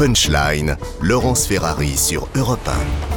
Punchline, Laurence Ferrari sur Europe 1.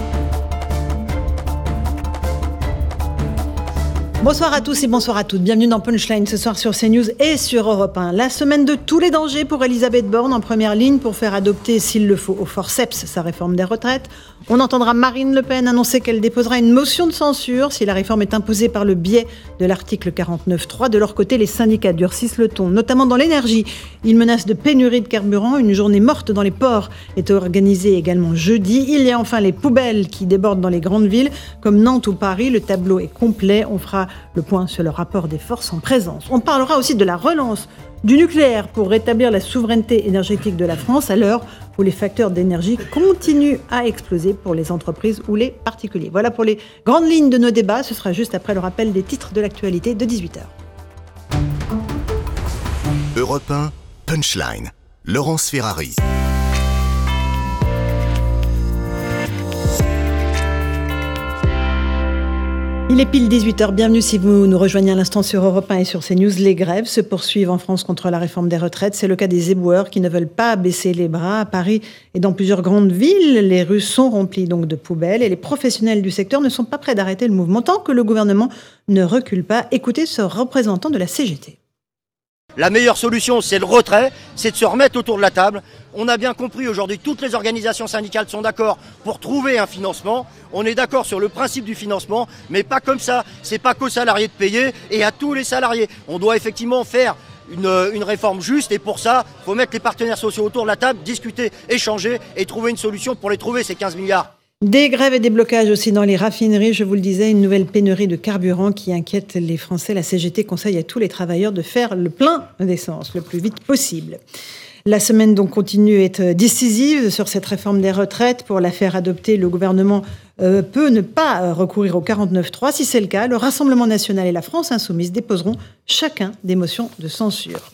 Bonsoir à tous et bonsoir à toutes. Bienvenue dans Punchline ce soir sur CNews et sur Europe 1. La semaine de tous les dangers pour Elisabeth Borne en première ligne pour faire adopter, s'il le faut, au forceps sa réforme des retraites. On entendra Marine Le Pen annoncer qu'elle déposera une motion de censure si la réforme est imposée par le biais de l'article 49.3. De leur côté, les syndicats durcissent le ton, notamment dans l'énergie. Ils menacent de pénurie de carburant. Une journée morte dans les ports est organisée également jeudi. Il y a enfin les poubelles qui débordent dans les grandes villes comme Nantes ou Paris. Le tableau est complet. On fera le point sur le rapport des forces en présence. On parlera aussi de la relance du nucléaire pour rétablir la souveraineté énergétique de la France à l'heure où les facteurs d'énergie continuent à exploser pour les entreprises ou les particuliers. Voilà pour les grandes lignes de nos débats. Ce sera juste après le rappel des titres de l'actualité de 18h. Europe 1, Punchline. Laurence Ferrari. Il est pile 18h, bienvenue si vous nous rejoignez à l'instant sur Europe 1 et sur CNews. Les grèves se poursuivent en France contre la réforme des retraites. C'est le cas des éboueurs qui ne veulent pas baisser les bras. À Paris et dans plusieurs grandes villes, les rues sont remplies donc de poubelles et les professionnels du secteur ne sont pas prêts d'arrêter le mouvement tant que le gouvernement ne recule pas. Écoutez ce représentant de la CGT. La meilleure solution, c'est le retrait, c'est de se remettre autour de la table. On a bien compris aujourd'hui, toutes les organisations syndicales sont d'accord pour trouver un financement. On est d'accord sur le principe du financement, mais pas comme ça. C'est pas qu'aux salariés de payer et à tous les salariés. On doit effectivement faire une, une, réforme juste et pour ça, il faut mettre les partenaires sociaux autour de la table, discuter, échanger et trouver une solution pour les trouver, ces 15 milliards. Des grèves et des blocages aussi dans les raffineries, je vous le disais, une nouvelle pénurie de carburant qui inquiète les Français. La CGT conseille à tous les travailleurs de faire le plein d'essence le plus vite possible. La semaine donc continue être décisive sur cette réforme des retraites. Pour la faire adopter, le gouvernement euh, peut ne pas recourir au 49.3. Si c'est le cas, le Rassemblement national et la France insoumise déposeront chacun des motions de censure.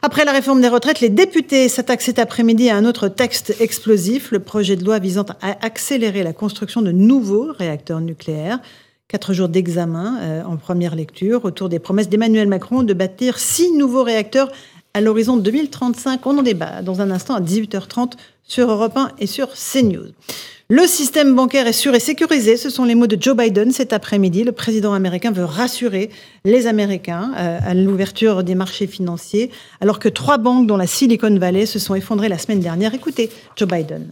Après la réforme des retraites, les députés s'attaquent cet après-midi à un autre texte explosif, le projet de loi visant à accélérer la construction de nouveaux réacteurs nucléaires. Quatre jours d'examen euh, en première lecture autour des promesses d'Emmanuel Macron de bâtir six nouveaux réacteurs à l'horizon 2035. On en débat dans un instant à 18h30 sur Europe 1 et sur CNews. Le système bancaire est sûr et sécurisé. Ce sont les mots de Joe Biden cet après-midi. Le président américain veut rassurer les Américains euh, à l'ouverture des marchés financiers, alors que trois banques, dont la Silicon Valley, se sont effondrées la semaine dernière. Écoutez, Joe Biden.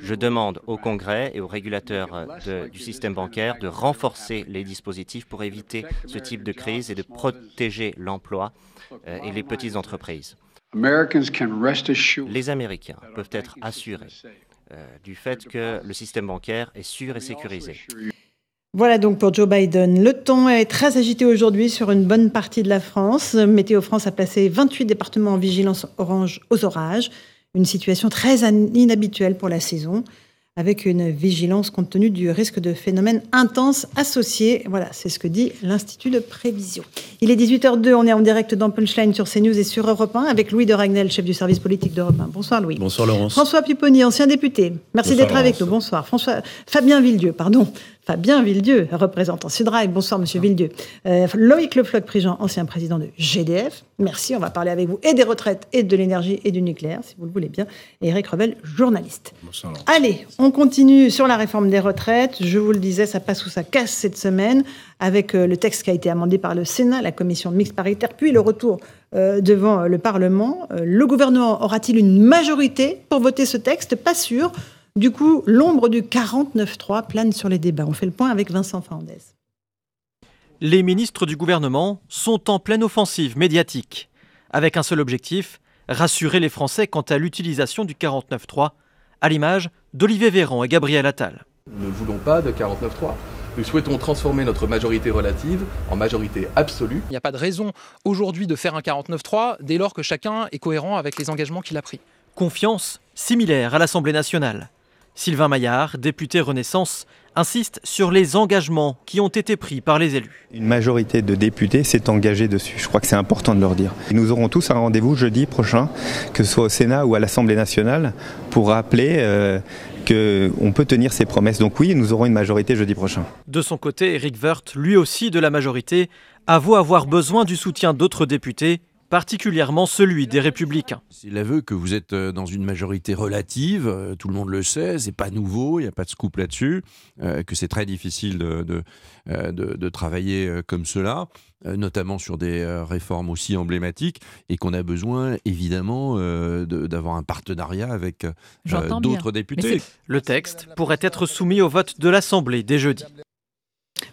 Je demande au Congrès et aux régulateurs de, du système bancaire de renforcer les dispositifs pour éviter ce type de crise et de protéger l'emploi euh, et les petites entreprises. Les Américains peuvent être assurés euh, du fait que le système bancaire est sûr et sécurisé. Voilà donc pour Joe Biden. Le ton est très agité aujourd'hui sur une bonne partie de la France. Météo France a placé 28 départements en vigilance orange aux orages, une situation très inhabituelle pour la saison avec une vigilance compte tenu du risque de phénomènes intenses associés. Voilà, c'est ce que dit l'Institut de prévision. Il est 18h02, on est en direct dans Punchline sur CNews et sur Europe 1 avec Louis de Ragnel, chef du service politique d'Europe 1. Bonsoir Louis. Bonsoir Laurence. François Pupponi, ancien député. Merci d'être avec nous. Bonsoir. François Fabien Villedieu, pardon. Fabien Villedieu, représentant Sudrail. Bonsoir, monsieur Villedieu. Euh, Loïc Le Floch-Prigent, ancien président de GDF. Merci, on va parler avec vous et des retraites et de l'énergie et du nucléaire, si vous le voulez bien. Et Eric Revel, journaliste. Bonsoir. Allez, on continue sur la réforme des retraites. Je vous le disais, ça passe ou ça casse cette semaine avec euh, le texte qui a été amendé par le Sénat, la commission mixte paritaire, puis le retour euh, devant le Parlement. Le gouvernement aura-t-il une majorité pour voter ce texte? Pas sûr. Du coup, l'ombre du 49-3 plane sur les débats. On fait le point avec Vincent Fernandez. Les ministres du gouvernement sont en pleine offensive médiatique, avec un seul objectif, rassurer les Français quant à l'utilisation du 49-3, à l'image d'Olivier Véran et Gabriel Attal. Nous ne voulons pas de 49-3. Nous souhaitons transformer notre majorité relative en majorité absolue. Il n'y a pas de raison aujourd'hui de faire un 49-3 dès lors que chacun est cohérent avec les engagements qu'il a pris. Confiance similaire à l'Assemblée nationale. Sylvain Maillard, député Renaissance, insiste sur les engagements qui ont été pris par les élus. Une majorité de députés s'est engagée dessus. Je crois que c'est important de leur dire. Nous aurons tous un rendez-vous jeudi prochain, que ce soit au Sénat ou à l'Assemblée nationale, pour rappeler euh, qu'on peut tenir ses promesses. Donc oui, nous aurons une majorité jeudi prochain. De son côté, Eric Woerth, lui aussi de la majorité, avoue avoir besoin du soutien d'autres députés particulièrement celui des républicains. C'est l'aveu que vous êtes euh, dans une majorité relative, euh, tout le monde le sait, c'est pas nouveau, il n'y a pas de scoop là-dessus, euh, que c'est très difficile de, de, travailler comme cela, notamment sur des réformes aussi emblématiques, et qu'on a besoin évidemment d'avoir un partenariat avec d'autres députés. Le texte pourrait être soumis au vote de l'Assemblée dès jeudi.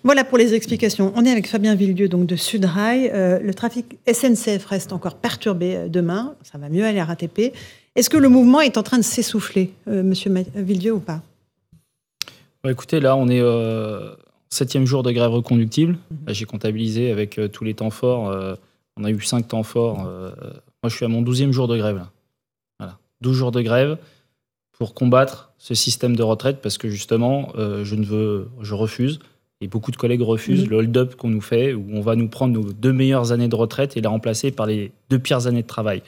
Voilà pour les explications. On est avec Fabien Villedieu donc de Sudrail. Euh, le trafic SNCF reste encore perturbé euh, demain. Ça va mieux à la RATP. Est-ce que le mouvement est en train de s'essouffler, euh, Monsieur Villedieu, ou pas? Bah, Écoutez, là, on est septième jour de grève reconductible. Mhm. J'ai comptabilisé avec tous les temps forts. on a eu cinq temps forts. moi, je suis à mon douzième jour de grève. Là. Voilà. 12 jours de grève pour combattre ce système de retraite parce que justement, je ne veux, je refuse et beaucoup de collègues refusent le hold-up qu'on nous fait, où on va nous prendre nos deux meilleures années de retraite et les remplacer par les deux pires années de travail.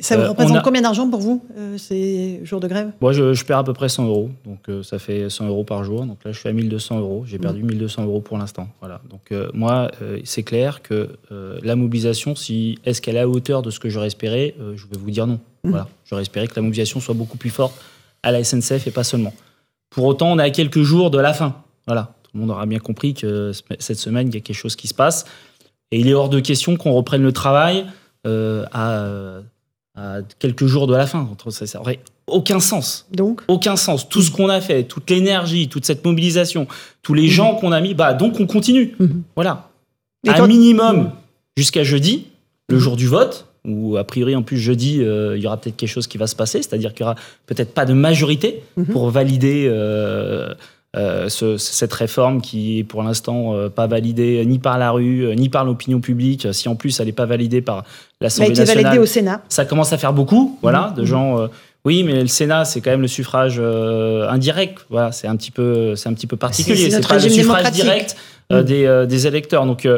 Ça vous euh, représente combien d'argent pour vous, euh, ces jours de grève? Moi, je, perds à peu près 100 euros. Donc, euh, ça fait 100 euros par jour. Donc là, je suis à 1200 euros. J'ai perdu 1200 mhm. euros pour l'instant. Voilà. Donc, moi, c'est clair que la mobilisation, si, est-ce qu'elle est à hauteur de ce que j'aurais espéré? Je vais vous dire non. Mhm. Voilà. J'aurais espéré que la mobilisation soit beaucoup plus forte à la SNCF et pas seulement. Pour autant, on est à quelques jours de la fin. Voilà. Tout le monde aura bien compris que cette semaine, il y a quelque chose qui se passe. Et il est hors de question qu'on reprenne le travail euh, à, quelques jours de la fin. Ça n'aurait aucun sens. Donc Aucun sens. Tout ce qu'on a fait, toute l'énergie, toute cette mobilisation, tous les gens qu'on a mis, bah, donc on continue. Mhm. Voilà. Un minimum jusqu'à jeudi, le jour du vote, où a priori en plus jeudi, euh, il y aura peut-être quelque chose qui va se passer, c'est-à-dire qu'il n'y aura peut-être pas de majorité mhm. pour valider euh, euh, cette réforme qui est pour l'instant euh, pas validée ni par la rue, euh, ni par l'opinion publique. Si en plus elle n'est pas validée par l'Assemblée nationale, validée au Sénat. Ça commence à faire beaucoup, voilà, mmh. de gens. oui, mais le Sénat, c'est quand même le suffrage indirect. Voilà, c'est un petit peu, c'est un petit peu particulier. C'est pas le suffrage direct mmh. des, des, électeurs. Donc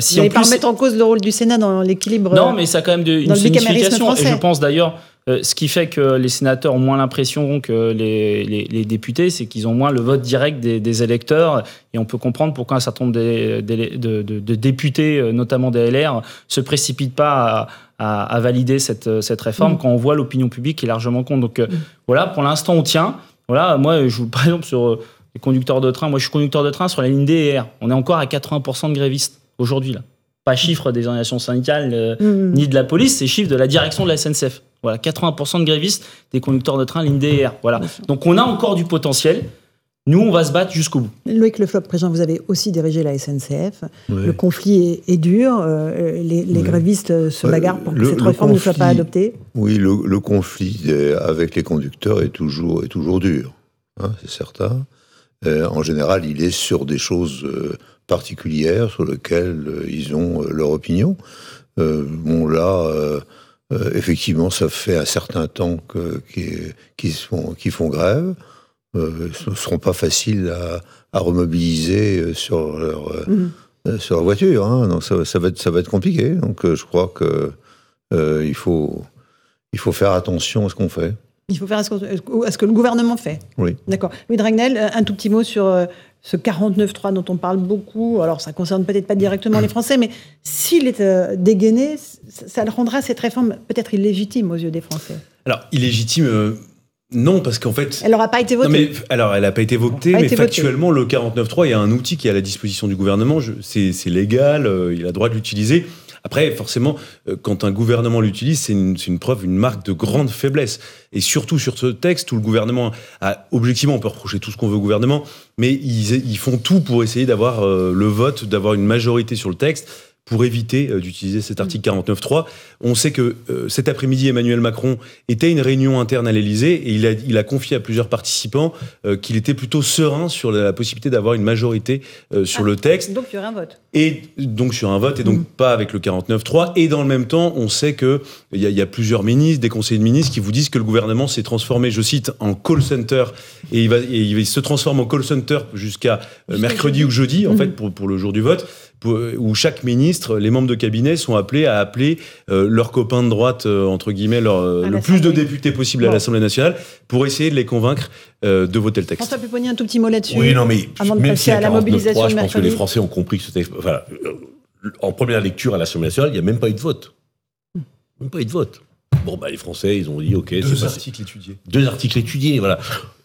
si on peut pas remettre en cause le rôle du Sénat dans l'équilibre. Non, mais ça a quand même de, une signification. Et je pense d'ailleurs euh, ce qui fait que les sénateurs ont moins l'impression que les, les, députés, c'est qu'ils ont moins le vote direct des, électeurs. Et on peut comprendre pourquoi un certain nombre de, de, députés, euh, notamment des LR, se précipitent pas à, à, valider cette, cette réforme mm. quand on voit l'opinion publique qui est largement contre. Donc euh, mm. voilà, pour l'instant, on tient. Voilà, moi, je vous, par exemple, sur les conducteurs de train, moi, je suis conducteur de train sur la ligne DER. On est encore à 80% de grévistes aujourd'hui, là. Pas chiffre des organisations syndicales mm. ni de la police, c'est chiffre de la direction de la SNCF. Voilà, 80% de grévistes des conducteurs de train ligne DR. Voilà. Donc on a encore du potentiel. Nous, on va se battre jusqu'au bout. Loïc Le Flop, président, vous avez aussi dirigé la SNCF. Le conflit est, dur. Euh, les, grévistes se bagarrent pour que cette réforme ne soit pas adoptée. Oui, le, conflit avec les conducteurs est toujours, est toujours dur. Hein, c'est certain. Euh, en général, il est sur des choses euh, particulières sur lesquelles ils ont leur opinion. bon, là euh, effectivement, ça fait un certain temps qu'ils font, font, grève. Euh, ce ne seront pas faciles à, remobiliser euh, sur leur, sur leur voiture. Hein. Donc ça, va être, ça va être compliqué. Donc je crois que il, faut, il faut faire attention à ce qu'on fait. Il faut faire à ce, que le gouvernement fait. Oui. D'accord. Louis Dragnel, un tout petit mot sur ce 49.3 dont on parle beaucoup, alors ça concerne peut-être pas directement les Français, mais s'il est euh, dégainé, ça, le rendra cette réforme peut-être illégitime aux yeux des Français. Alors, illégitime, euh, non, parce qu'en fait... Elle n'aura pas été votée. mais, alors, elle n'a pas été votée, mais factuellement, le 49.3, il y a un outil qui est à la disposition du gouvernement, c'est légal, euh, il a le droit de l'utiliser. Après, forcément, euh, quand un gouvernement l'utilise, c'est une, preuve, une marque de grande faiblesse. Et surtout sur ce texte où le gouvernement a, objectivement, on peut reprocher tout ce qu'on veut au gouvernement, mais ils, font tout pour essayer d'avoir euh, le vote, d'avoir une majorité sur le texte pour éviter euh, d'utiliser cet article 49.3. On sait que euh, cet après-midi, Emmanuel Macron était à une réunion interne à l'Élysée et il a, il a, confié à plusieurs participants euh, qu'il était plutôt serein sur la, possibilité d'avoir une majorité sur ah, le texte. Donc sur un vote. Et donc sur un vote et donc mmh. pas avec le 49.3. Et dans le même temps, on sait qu'il y, a, y a plusieurs ministres, des conseillers de ministres qui vous disent que le gouvernement s'est transformé, je cite, en call center et il, va, et il se transforme en call center jusqu'à mercredi ou jeudi, en mmh. fait, pour, pour le jour du vote où chaque ministre, les membres de cabinet sont appelés à appeler euh, leurs copains de droite, euh, entre guillemets, euh, le plus de députés possible à l'Assemblée nationale, pour essayer de les convaincre de voter le texte. François Pupponi, un tout petit mot là-dessus. Oui, non, mais avant de même passer à, la mobilisation je pense que les Français ont compris que c'était... en première lecture à l'Assemblée nationale, il n'y a même pas eu de vote. n'ont pas eu de vote. Bon, bah, les Français, ils ont dit, OK. Deux articles étudiés. Deux articles étudiés, voilà.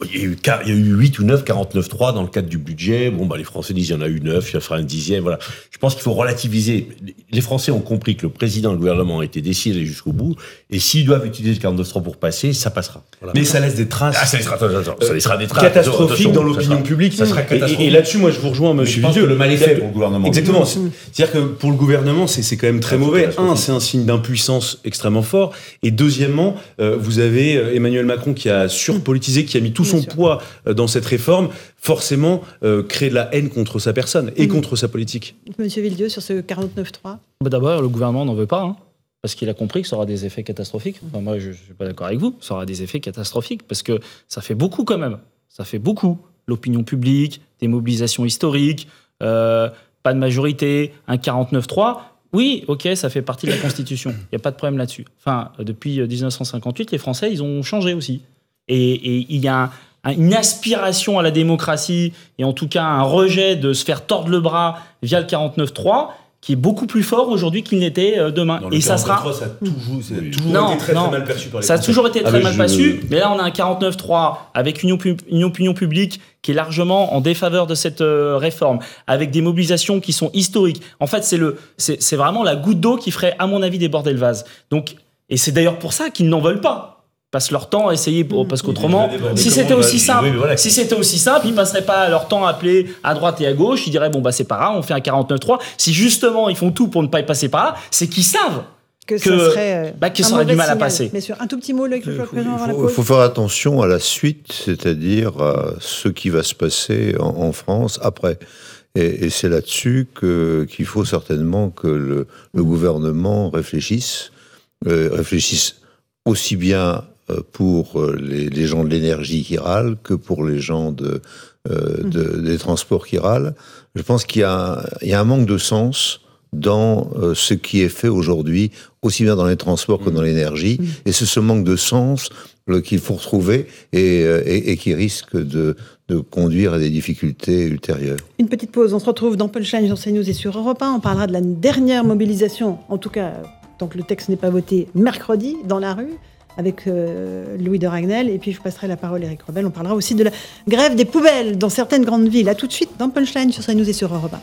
Il y, a eu, il y a eu 8 ou 9, 49.3 dans le cadre du budget. Bon, bah, les Français disent, il y en a eu 9, il fera un dixième, voilà. Je pense qu'il faut relativiser. Les Français ont compris que le président et le gouvernement a été décidés jusqu'au bout. Et s'ils doivent utiliser le 49.3 pour passer, ça passera. Mais ça laisse des traces. Ah, ça laissera, ça laissera des traces. Catastrophiques dans l'opinion publique. Ça sera catastrophique. Et, là-dessus, moi, je vous rejoins, monsieur que le mal est fait pour le gouvernement. Exactement. C'est-à-dire que pour le gouvernement, c'est quand même très mauvais. Un, c'est un signe d'impuissance extrêmement fort. Et deuxièmement, vous avez Emmanuel Macron qui a surpolitisé, qui a mis tout son poids dans cette réforme, forcément créer de la haine contre sa personne et contre sa politique. Monsieur Villedieu, sur ce 49.3 bah, D'abord, le gouvernement n'en veut pas. Hein, parce qu'il a compris que ça aura des effets catastrophiques. moi, je ne suis pas d'accord avec vous. Ça aura des effets catastrophiques parce que ça fait beaucoup quand même. Ça fait beaucoup. L'opinion publique, des mobilisations historiques, pas de majorité, un 49-3. Oui, ok, ça fait partie de la Constitution. Il n'y a pas de problème là-dessus. Enfin, depuis 1958, les Français, ils ont changé aussi. Et il y a une aspiration à la démocratie, et en tout cas un rejet de se faire tordre le bras via le 49-3, qui est beaucoup plus fort aujourd'hui qu'il n'était demain. Non, et ça sera. Ça a toujours, ça a toujours non, été très, non. très, mal perçu par les Ça a Français. toujours été Ah, très mais mal je- perçu. Mais là, on a un 49-3 avec une, opi- une opinion publique qui est largement en défaveur de cette euh, réforme, avec des mobilisations qui sont historiques. En fait, c'est le, c'est c'est vraiment la goutte d'eau qui ferait, à mon avis, déborder le vase. Donc, et c'est d'ailleurs pour ça qu'ils n'en veulent pas. Passent leur temps à essayer, pour, parce qu'autrement, si c'était aussi simple, oui, voilà. si c'était aussi simple, ils passeraient pas leur temps à appeler à droite et à gauche. Ils diraient bon bah c'est pas grave, on fait un 49-3. Si justement ils font tout pour ne pas y passer par là, c'est qu'ils savent que, que, ça serait, euh, bah, que un ça aurait du mal à passer. Bien sûr. Un tout petit mot, Loïc, Il faut faire attention à la suite, c'est-à-dire à ce qui va se passer en, en France après. Et, et c'est là-dessus que- qu'il faut certainement que le, le gouvernement réfléchisse, euh, réfléchisse aussi bien euh, pour euh, les, les gens de l'énergie qui râlent que pour les gens de, euh, de- des transports qui râlent. Je pense qu'il y, a un- il y a un manque de sens dans euh, ce qui est fait aujourd'hui, aussi bien dans les transports que dans l'énergie. Et c'est ce manque de sens euh, qu'il faut retrouver et, euh, et- et qui risque de, de conduire à des difficultés ultérieures. Une petite pause. On se retrouve dans Punchline sur CNews et sur Europe 1. On parlera de la dernière mobilisation, en tout cas, tant que le texte n'est pas voté, mercredi, dans la rue, avec euh, Louis de Ragnel. Et puis, je passerai la parole à Eric Rebel. On parlera aussi de la grève des poubelles dans certaines grandes villes. À tout de suite dans Punchline sur CNews et sur Europe 1.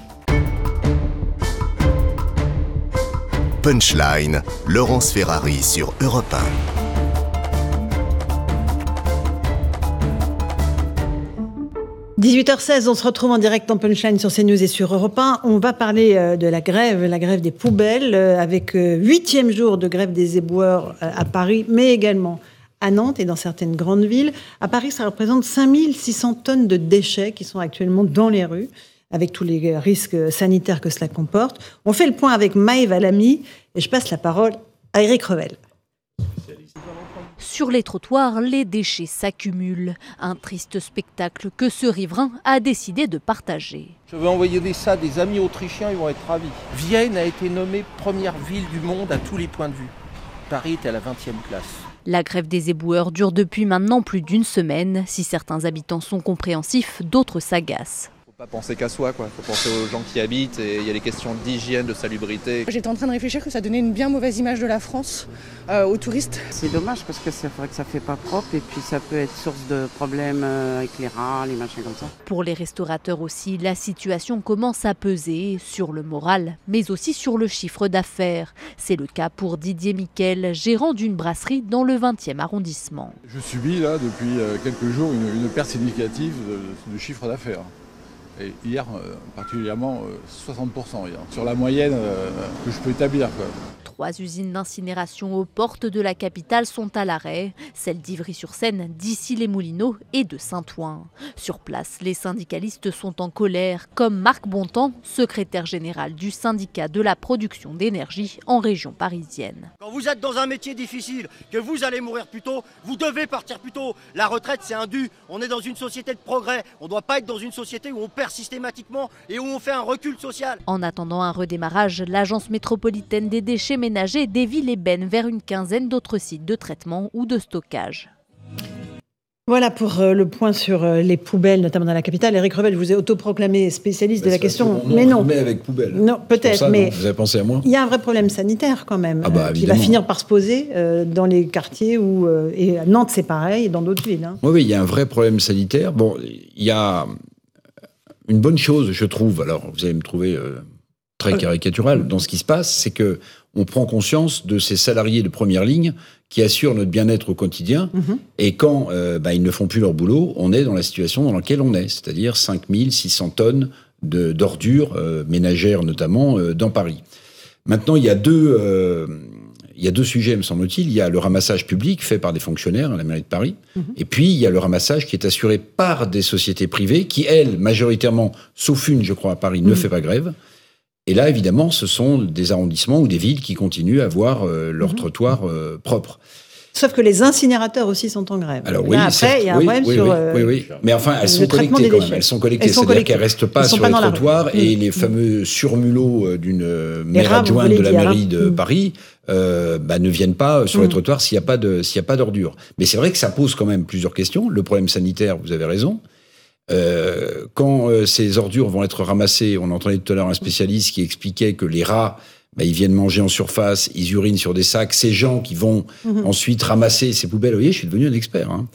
Punchline, Laurence Ferrari sur Europe 1. – 18h16, on se retrouve en direct en Punchline sur CNews et sur Europe 1. On va parler euh, de la grève, la grève des poubelles, euh, avec euh, huitième jour de grève des éboueurs à Paris, mais également à Nantes et dans certaines grandes villes. À Paris, ça représente 5600 tonnes de déchets qui sont actuellement dans les rues, avec tous les risques sanitaires que cela comporte. On fait le point avec Maëva Valamy et je passe la parole à Eric Revel. Sur les trottoirs, les déchets s'accumulent. Un triste spectacle que ce riverain a décidé de partager. Je vais envoyer des, ça à des amis autrichiens, ils vont être ravis. Vienne a été nommée première ville du monde à tous les points de vue. Paris est à la 20e place. La grève des éboueurs dure depuis maintenant plus d'une semaine. Si certains habitants sont compréhensifs, d'autres s'agacent. Faut pas penser qu'à soi, quoi. Faut penser aux gens qui habitent et il y a les questions d'hygiène, de salubrité. J'étais en train de réfléchir que ça donnait une bien mauvaise image de la France euh, aux touristes. C'est dommage parce que c'est vrai que ça fait pas propre et puis ça peut être source de problèmes euh, avec les rats, les machins comme ça. Pour les restaurateurs aussi, la situation commence à peser sur le moral, mais aussi sur le chiffre d'affaires. C'est le cas pour Didier Miquel, gérant d'une brasserie dans le 20e arrondissement. Je subis là depuis euh, quelques jours une, une perte significative de, de chiffre d'affaires. Et hier, euh, particulièrement, euh, 60% hier, sur la moyenne euh, que je peux établir. Trois usines d'incinération aux portes de la capitale sont à l'arrêt, celles d'Ivry-sur-Seine, d'Issy-les-Moulineaux et de Saint-Ouen. Sur place, les syndicalistes sont en colère, comme Marc Bontemps, secrétaire général du syndicat de la production d'énergie en région parisienne. Quand vous êtes dans un métier difficile, que vous allez mourir plus tôt, vous devez partir plus tôt. La retraite, c'est un dû. On est dans une société de progrès. On ne doit pas être dans une société où on perd systématiquement et où on fait un recul social. En attendant un redémarrage, l'agence métropolitaine des déchets ménagers dévie les bennes vers une quinzaine d'autres sites de traitement ou de stockage. Voilà pour euh, le point sur euh, les poubelles, notamment dans la capitale. Eric Revel, vous ai autoproclamé spécialiste de la question, mais non. Mais avec poubelle. Non, peut-être, mais vous avez pensé à moi. Il y a un vrai problème sanitaire quand même, ah bah, qui va finir par se poser dans les quartiers où et à Nantes c'est pareil, et dans d'autres villes. Hein. Oui, oui, il y a un vrai problème sanitaire. Bon, il y a une bonne chose, je trouve. Alors, vous allez me trouver très caricatural dans ce qui se passe, c'est que on prend conscience de ces salariés de première ligne qui assurent notre bien-être au quotidien. Mhm. Et quand euh, bah, ils ne font plus leur boulot, on est dans la situation dans laquelle on est, c'est-à-dire 5600 tonnes d'ordures euh, ménagères notamment euh, dans Paris. Maintenant, il y a deux, il y a deux sujets, me semble-t-il. Il y a le ramassage public fait par des fonctionnaires à la mairie de Paris, mhm. et puis il y a le ramassage qui est assuré par des sociétés privées qui, elles, majoritairement, sauf une, je crois, à Paris, ne mhm. fait pas grève. Et là, évidemment, ce sont des arrondissements ou des villes qui continuent à avoir euh, leur mhm. trottoir euh, propre. Sauf que les incinérateurs aussi sont en grève. Alors oui, après, il y a un problème oui, sur. Oui, oui, Mais enfin, elles sont collectées quand même. Elles sont collectées. C'est-à-dire qu'elles ne restent pas sur les trottoirs et mm. les fameux surmulots euh, d'une maire adjointe de la mairie de mm. Paris bah, ne viennent pas sur les mm. trottoirs s'il n'y a pas de s'il a pas d'ordures. Mais c'est vrai que ça pose quand même plusieurs questions. Le problème sanitaire, vous avez raison. Euh, quand euh, ces ordures vont être ramassées, on entendait tout à l'heure un spécialiste qui expliquait que les rats, bah, ils viennent manger en surface, ils urinent sur des sacs. Ces gens qui vont mhm. ensuite ramasser ces poubelles, vous voyez, je suis devenu un expert. Hein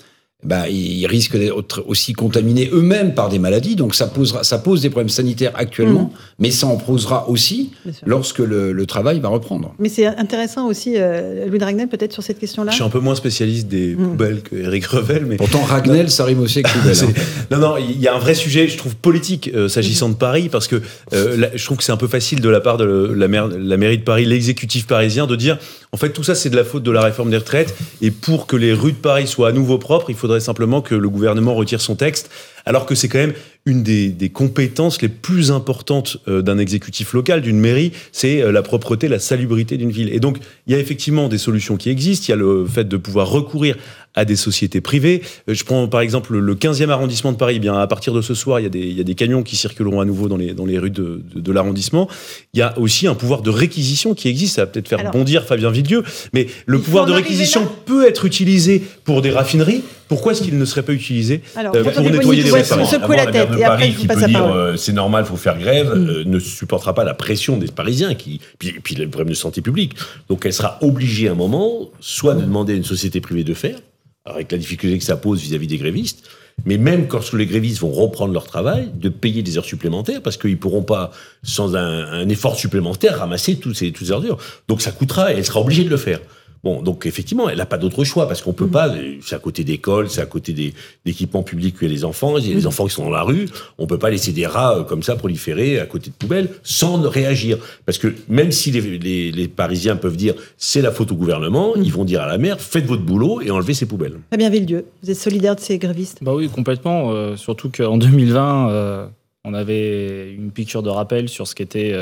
bah, ils risquent d'être aussi contaminés eux-mêmes par des maladies. Donc ça, posera, ça pose des problèmes sanitaires actuellement, mmh. mais ça en posera aussi lorsque le, le, travail va reprendre. Mais c'est intéressant aussi, euh, Louis Ragnel, peut-être sur cette question-là. Je suis un peu moins spécialiste des mmh. poubelles que Eric Revel. Mais... Pourtant, Ragnel, ça rime aussi avec poubelle. Hein. Non, non, il y a un vrai sujet, je trouve, politique euh, s'agissant de Paris, parce que euh, je trouve que c'est un peu facile de la part de la, la mairie de Paris, l'exécutif parisien, de dire en fait, tout ça, c'est de la faute de la réforme des retraites. Et pour que les rues de Paris soient à nouveau propres, il simplement que le gouvernement retire son texte alors que c'est quand même une des, compétences les plus importantes euh, d'un exécutif local, d'une mairie, c'est euh, la propreté, la salubrité d'une ville. Et donc, il y a effectivement des solutions qui existent. Il y a le fait de pouvoir recourir à des sociétés privées. Euh, je prends par exemple le 15e arrondissement de Paris. Eh bien, à partir de ce soir, il y, a des, il y a des camions qui circuleront à nouveau dans les, dans les rues de, de, l'arrondissement. Il y a aussi un pouvoir de réquisition qui existe. Ça va peut-être faire bondir Fabien Villedieu, mais le pouvoir de réquisition peut être utilisé pour des raffineries. Pourquoi est-ce qu'il ne serait pas utilisé pour nettoyer les la tête. Et après, qui peut dire euh, c'est normal, il faut faire grève, mm. euh, ne supportera pas la pression des Parisiens, qui, puis, puis le problème de santé publique. Donc elle sera obligée à un moment, soit de demander à une société privée de faire, avec la difficulté que ça pose vis-à-vis des grévistes, mais même lorsque les grévistes vont reprendre leur travail, de payer des heures supplémentaires, parce qu'ils ne pourront pas, sans un, effort supplémentaire, ramasser toutes ces, toutes ces ordures. Donc ça coûtera et elle sera obligée de le faire. Bon, donc effectivement, elle n'a pas d'autre choix parce qu'on peut mm. pas. C'est à côté d'écoles, c'est à côté des équipements publics a les enfants. Il y a les mm. enfants qui sont dans la rue. On peut pas laisser des rats euh, comme ça proliférer à côté de poubelles sans réagir. Parce que même si les, les, Parisiens peuvent dire c'est la faute au gouvernement, mm. ils vont dire à la maire faites votre boulot et enlevez ces poubelles. Fabien Villedieu, vous êtes solidaire de ces grévistes? Bah oui, complètement. Euh, surtout qu'en 2020, euh, on avait une piqûre de rappel sur ce qu'était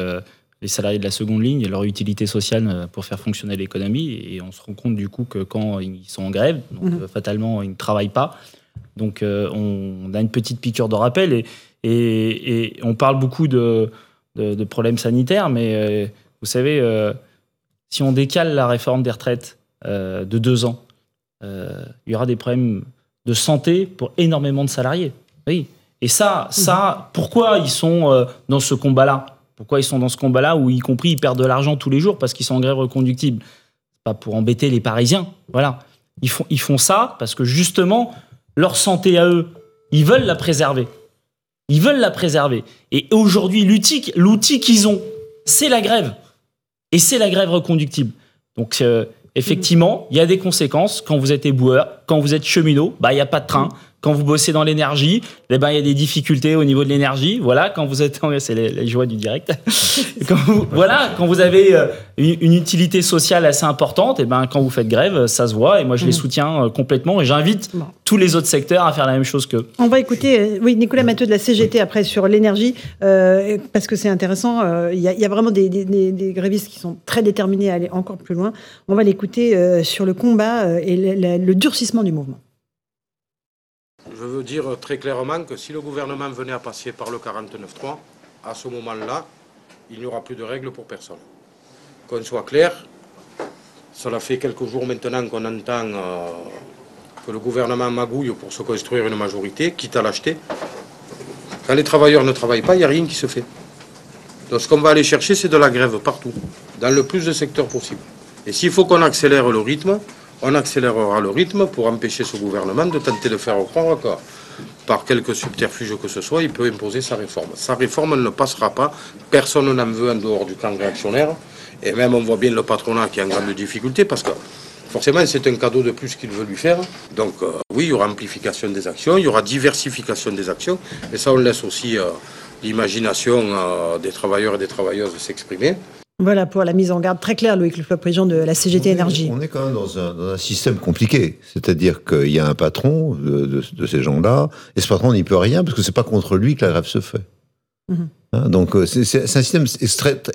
les salariés de la seconde ligne et leur utilité sociale euh, pour faire fonctionner l'économie. Et on se rend compte du coup que quand ils sont en grève, donc mhm. euh, fatalement ils ne travaillent pas. Donc euh, on, a une petite piqûre de rappel et, et, on parle beaucoup de, de, problèmes sanitaires, mais vous savez, si on décale la réforme des retraites de deux ans, il y aura des problèmes de santé pour énormément de salariés. Oui. Et ça, ça, mhm. pourquoi ils sont dans ce combat-là? Pourquoi ils sont dans ce combat-là où, y compris, ils perdent de l'argent tous les jours parce qu'ils sont en grève reconductible? Pas pour embêter les Parisiens. Voilà. Ils font, ça parce que justement, leur santé à eux, ils veulent la préserver. Ils veulent la préserver. Et aujourd'hui, l'outil qu'ils ont, c'est la grève. Et c'est la grève reconductible. Donc, euh, effectivement, il y a des conséquences. Quand vous êtes éboueur, quand vous êtes cheminot, bah, il n'y a pas de train. Quand vous bossez dans l'énergie, eh ben, il y a des difficultés au niveau de l'énergie. Voilà, quand vous êtes, c'est les, joies du direct. quand vous, voilà, quand vous avez euh, une, utilité sociale assez importante, et eh ben, quand vous faites grève, ça se voit. Et moi, je les mmh. soutiens euh, complètement. Et j'invite tous les autres secteurs à faire la même chose qu'eux. On va écouter, euh, oui, Nicolas Mathieu de la CGT après sur l'énergie, parce que c'est intéressant. Il y, y, a vraiment des, des, des, grévistes qui sont très déterminés à aller encore plus loin. On va l'écouter sur le combat et le durcissement du mouvement. Je veux dire très clairement que si le gouvernement venait à passer par le 49.3, à ce moment-là, il n'y aura plus de règles pour personne. Qu'on soit clair, cela fait quelques jours maintenant qu'on entend euh, que le gouvernement magouille pour se construire une majorité, quitte à l'acheter. Quand les travailleurs ne travaillent pas, il n'y a rien qui se fait. Donc ce qu'on va aller chercher, c'est de la grève partout, dans le plus de secteurs possible. Et s'il faut qu'on accélère le rythme, on accélérera le rythme pour empêcher ce gouvernement de tenter de faire croire encore par quelque subterfuge que ce soit, il peut imposer sa réforme. Sa réforme ne passera pas. Personne n'en veut en dehors du camp réactionnaire. Et même on voit bien le patronat qui est en grande difficulté parce que forcément c'est un cadeau de plus qu'il veut lui faire. Donc euh, oui, il y aura amplification des actions, il y aura diversification des actions. Et ça, on laisse aussi euh, l'imagination euh, des travailleurs et des travailleuses s'exprimer. Voilà pour la mise en garde très claire, Louis le président de la CGT Énergie. On est quand même dans un, système compliqué. C'est-à-dire qu'il y a un patron de, ces gens-là, et ce patron n'y peut rien parce que c'est pas contre lui que la grève se fait. Mhm. Donc euh, c'est un système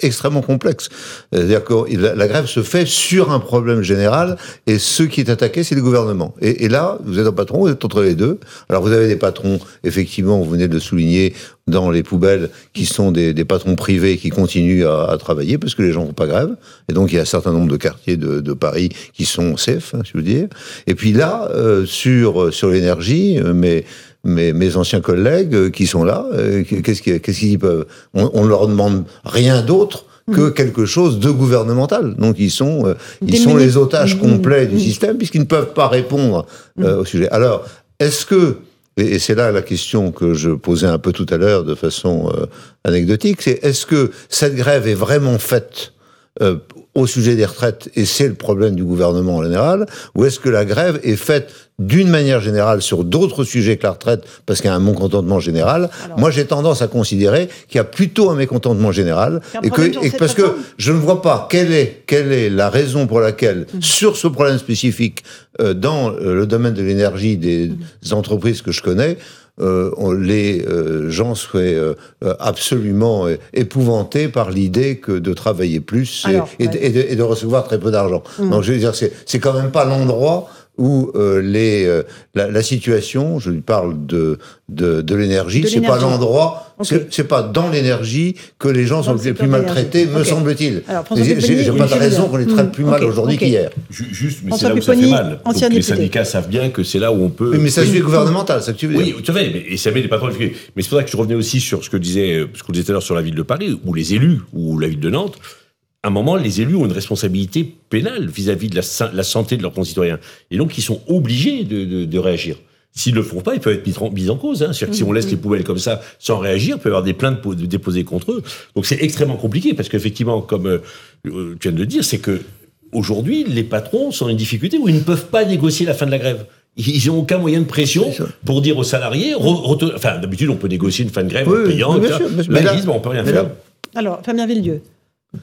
extrêmement complexe. C'est-à-dire que la, grève se fait sur un problème général et ce qui est attaqué, c'est le gouvernement. Et, là, vous êtes un patron, vous êtes entre les deux. Alors vous avez des patrons, effectivement, vous venez de le souligner, dans les poubelles, qui sont des, patrons privés qui continuent à, travailler parce que les gens ne font pas grève. Et donc il y a un certain nombre de quartiers de, Paris qui sont safe, hein, je veux dire. Et puis là, euh, sur, sur l'énergie, euh, mais mes, mes anciens collègues euh, qui sont là, euh, qu'est-ce qu'ils peuvent On ne leur demande rien d'autre que mhm. quelque chose de gouvernemental. Donc ils sont, euh, ils sont les otages mhm. complets du système puisqu'ils ne peuvent pas répondre au sujet. Alors, est-ce que et, c'est là la question que je posais un peu tout à l'heure de façon anecdotique, c'est est-ce que cette grève est vraiment faite au sujet des retraites, et c'est le problème du gouvernement en général, ou est-ce que la grève est faite d'une manière générale sur d'autres sujets que la retraite, parce qu'il y a un mécontentement général Moi, j'ai tendance à considérer qu'il y a plutôt un mécontentement général, et que, et parce que je ne vois pas quelle est, quelle est la raison pour laquelle, mmh. sur ce problème spécifique, euh, dans euh, le domaine de l'énergie des mmh. entreprises que je connais, euh, les euh, gens seraient euh, absolument épouvantés par l'idée que de travailler plus et, de, recevoir très peu d'argent. Mmh. Donc je veux dire, c'est quand même pas l'endroit où euh, les, euh, la, situation, je lui parle de, de, de l'énergie, c'est pas l'endroit, c'est pas dans l'énergie que les gens sont les plus maltraités, me semble-t-il. J'ai pas de raison qu'on les traite plus mal aujourd'hui qu'hier. Juste, mais c'est là où ça fait mal. Donc, les syndicats savent bien que c'est là où on peut. mais ça suit gouvernemental, ça que tu veux dire. Oui, tu sais, et ça met les patrons. Mais c'est pour ça que je revenais aussi sur ce que disait, ce qu'on disait tout à l'heure sur la ville de Paris, ou les élus, ou la ville de Nantes à un moment, les élus ont une responsabilité pénale vis-à-vis de la, santé de leurs concitoyens. Et donc, ils sont obligés de, réagir. S'ils ne le font pas, ils peuvent être mis en, cause. Hein. C'est-à-dire que si on laisse les poubelles comme ça, sans réagir, il peut y avoir des plaintes déposées contre eux. Donc c'est extrêmement compliqué, parce qu'effectivement, comme euh, tu viens de le dire, c'est que aujourd'hui, les patrons sont en une difficulté où ils ne peuvent pas négocier la fin de la grève. Ils n'ont aucun moyen de pression pour dire aux salariés. enfin, d'habitude, on peut négocier une fin de grève en payant. Là, ils on peut rien faire. Alors, Fabien Villedieu,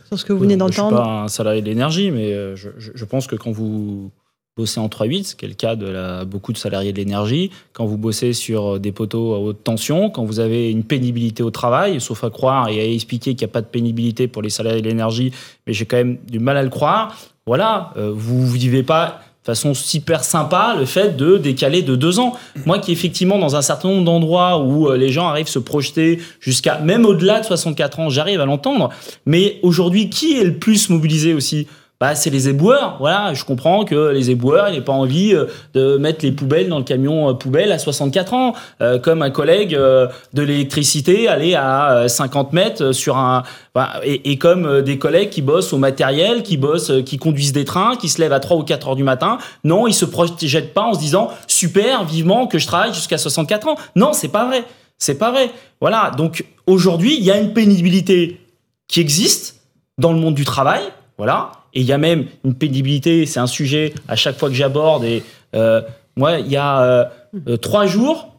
sur ce que vous venez d'entendre. Je ne suis pas un salarié de l'énergie, mais euh, je, pense que quand vous bossez en 3-8, ce qui est le cas de la, beaucoup de salariés de l'énergie, quand vous bossez sur des poteaux à haute tension, quand vous avez une pénibilité au travail, sauf à croire et à expliquer qu'il n'y a pas de pénibilité pour les salariés de l'énergie, mais j'ai quand même du mal à le croire, voilà, euh, vous ne vivez pas façon super sympa le fait de décaler de deux ans. Moi qui effectivement dans un certain nombre d'endroits où euh, les gens arrivent se projeter jusqu'à même au-delà de 64 ans, j'arrive à l'entendre. Mais aujourd'hui, qui est le plus mobilisé aussi? Bah, c'est les éboueurs. Voilà, je comprends que les éboueurs, n'aient pas envie euh, de mettre les poubelles dans le camion euh, poubelle à 64 ans, euh, comme un collègue de l'électricité aller à 50 mètres sur un, bah, et, comme des collègues qui bossent au matériel, qui bossent, qui conduisent des trains, qui se lèvent à 3 ou 4 heures du matin. Non, ils se projettent pas en se disant super, vivement que je travaille jusqu'à 64 ans. Non, c'est pas vrai. C'est pas vrai. Voilà. Donc aujourd'hui, il y a une pénibilité qui existe dans le monde du travail. Voilà et il y a même une pénibilité, c'est un sujet à chaque fois que j'aborde. Et euh, moi, il y a euh, euh, trois jours,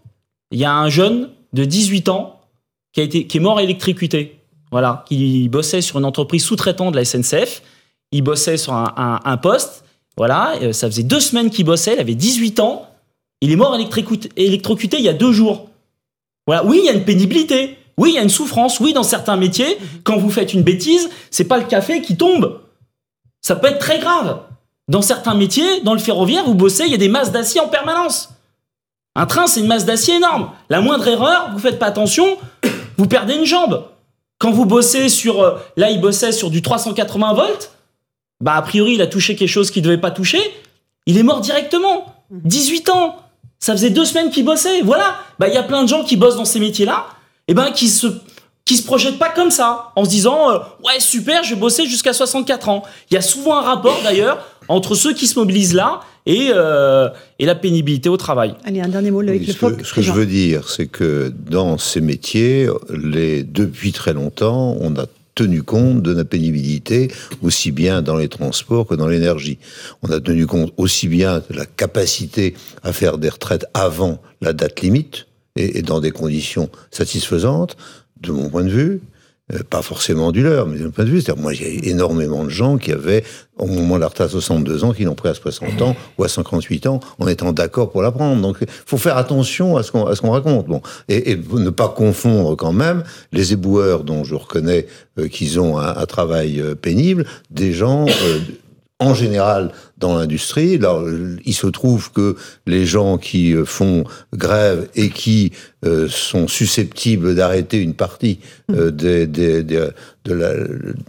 il y a un jeune de 18 ans qui, a été, qui est mort électrocuté. Voilà, qui bossait sur une entreprise sous-traitante de la SNCF. Il bossait sur un, poste. Voilà, ça faisait deux semaines qu'il bossait. Il avait 18 ans. Il est mort électrocuté, il y a deux jours. Voilà, oui, il y a une pénibilité. Oui, il y a une souffrance. Oui, dans certains métiers, quand vous faites une bêtise, c'est pas le café qui tombe. Ça peut être très grave. Dans certains métiers, dans le ferroviaire, vous bossez, il y a des masses d'acier en permanence. Un train, c'est une masse d'acier énorme. La moindre erreur, vous faites pas attention, vous perdez une jambe. Quand vous bossez sur... Euh, là, il bossait sur du 380 volts. Bah, a priori, il a touché quelque chose qu'il ne devait pas toucher. Il est mort directement. 18 ans Ça faisait deux semaines qu'il bossait. Voilà. Bah, il y a plein de gens qui bossent dans ces métiers-là, et ben, qui se qui se projettent pas comme ça, en se disant euh, ouais super, je vais bosser jusqu'à 64 ans. Il y a souvent un rapport d'ailleurs entre ceux qui se mobilisent là et, euh, et la pénibilité au travail. Allez, un dernier mot, Loïc ce, que, ce que je veux dire, c'est que dans ces métiers, les, depuis très longtemps, on a tenu compte de la pénibilité aussi bien dans les transports que dans l'énergie. On a tenu compte aussi bien de la capacité à faire des retraites avant la date limite et, et dans des conditions satisfaisantes, de mon point de vue, euh, pas forcément du leur, mais de mon point de vue, c'est-à-dire moi j'ai énormément de gens qui avaient au moment de la retraite à 62 ans, qui l'ont pris à 60 ans ou à 58 ans, en étant d'accord pour la prendre. Donc, il faut faire attention à ce qu'on qu'on raconte. Bon, et, et, ne pas confondre quand même les éboueurs dont je reconnais euh, qu'ils ont un, un, travail euh, pénible, des gens euh, en général dans l'industrie. Là, il se trouve que les gens qui euh, font grève et qui euh, sont susceptibles d'arrêter une partie euh, des, des, des, de la,